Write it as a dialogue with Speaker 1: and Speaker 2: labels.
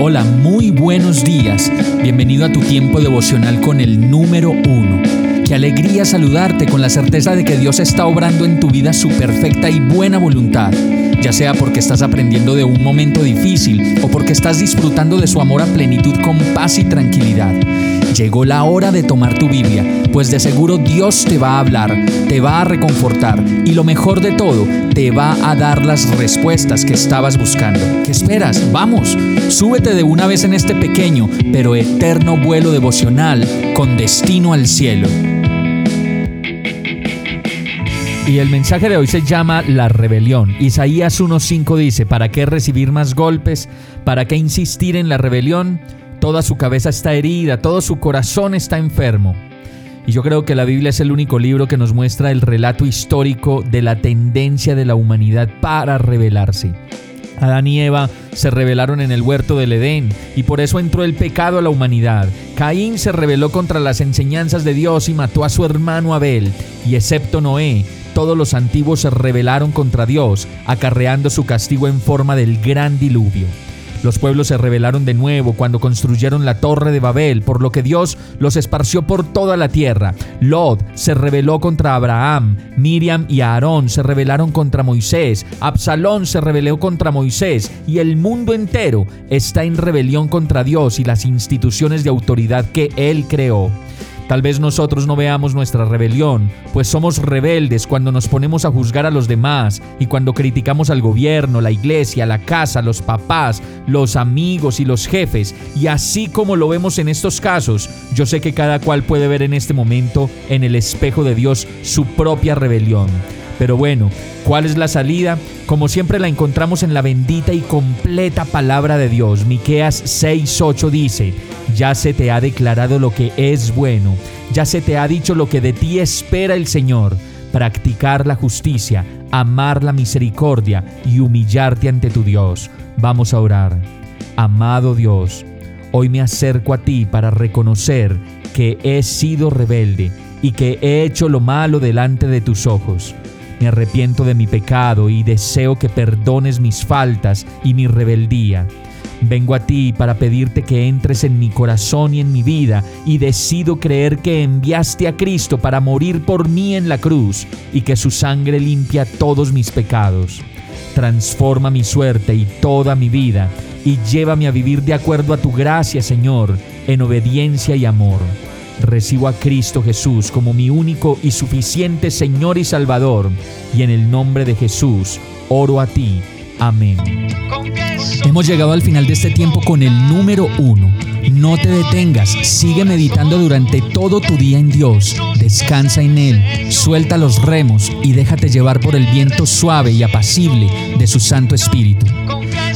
Speaker 1: Hola, muy buenos días. Bienvenido a tu tiempo devocional con el número uno. Qué alegría saludarte con la certeza de que Dios está obrando en tu vida su perfecta y buena voluntad, ya sea porque estás aprendiendo de un momento difícil o porque estás disfrutando de su amor a plenitud con paz y tranquilidad. Llegó la hora de tomar tu Biblia, pues de seguro Dios te va a hablar, te va a reconfortar y lo mejor de todo, te va a dar las respuestas que estabas buscando. ¿Qué esperas? Vamos, súbete de una vez en este pequeño pero eterno vuelo devocional con destino al cielo. Y el mensaje de hoy se llama la rebelión. Isaías 1.5 dice, ¿para qué recibir más golpes? ¿Para qué insistir en la rebelión? Toda su cabeza está herida, todo su corazón está enfermo. Y yo creo que la Biblia es el único libro que nos muestra el relato histórico de la tendencia de la humanidad para rebelarse. Adán y Eva se rebelaron en el huerto del Edén y por eso entró el pecado a la humanidad. Caín se rebeló contra las enseñanzas de Dios y mató a su hermano Abel. Y excepto Noé, todos los antiguos se rebelaron contra Dios, acarreando su castigo en forma del gran diluvio. Los pueblos se rebelaron de nuevo cuando construyeron la torre de Babel, por lo que Dios los esparció por toda la tierra. Lot se rebeló contra Abraham, Miriam y Aarón se rebelaron contra Moisés, Absalón se rebeló contra Moisés y el mundo entero está en rebelión contra Dios y las instituciones de autoridad que Él creó. Tal vez nosotros no veamos nuestra rebelión, pues somos rebeldes cuando nos ponemos a juzgar a los demás y cuando criticamos al gobierno, la iglesia, la casa, los papás, los amigos y los jefes. Y así como lo vemos en estos casos, yo sé que cada cual puede ver en este momento en el espejo de Dios su propia rebelión. Pero bueno, ¿cuál es la salida? Como siempre la encontramos en la bendita y completa palabra de Dios. Miqueas 6:8 dice: "Ya se te ha declarado lo que es bueno, ya se te ha dicho lo que de ti espera el Señor, practicar la justicia, amar la misericordia y humillarte ante tu Dios." Vamos a orar. Amado Dios, hoy me acerco a ti para reconocer que he sido rebelde y que he hecho lo malo delante de tus ojos. Me arrepiento de mi pecado y deseo que perdones mis faltas y mi rebeldía. Vengo a ti para pedirte que entres en mi corazón y en mi vida y decido creer que enviaste a Cristo para morir por mí en la cruz y que su sangre limpia todos mis pecados. Transforma mi suerte y toda mi vida y llévame a vivir de acuerdo a tu gracia, Señor, en obediencia y amor recibo a Cristo Jesús como mi único y suficiente Señor y Salvador, y en el nombre de Jesús oro a ti. Amén. Hemos llegado al final de este tiempo con el número uno. No te detengas, sigue meditando durante todo tu día en Dios, descansa en Él, suelta los remos y déjate llevar por el viento suave y apacible de su Santo Espíritu.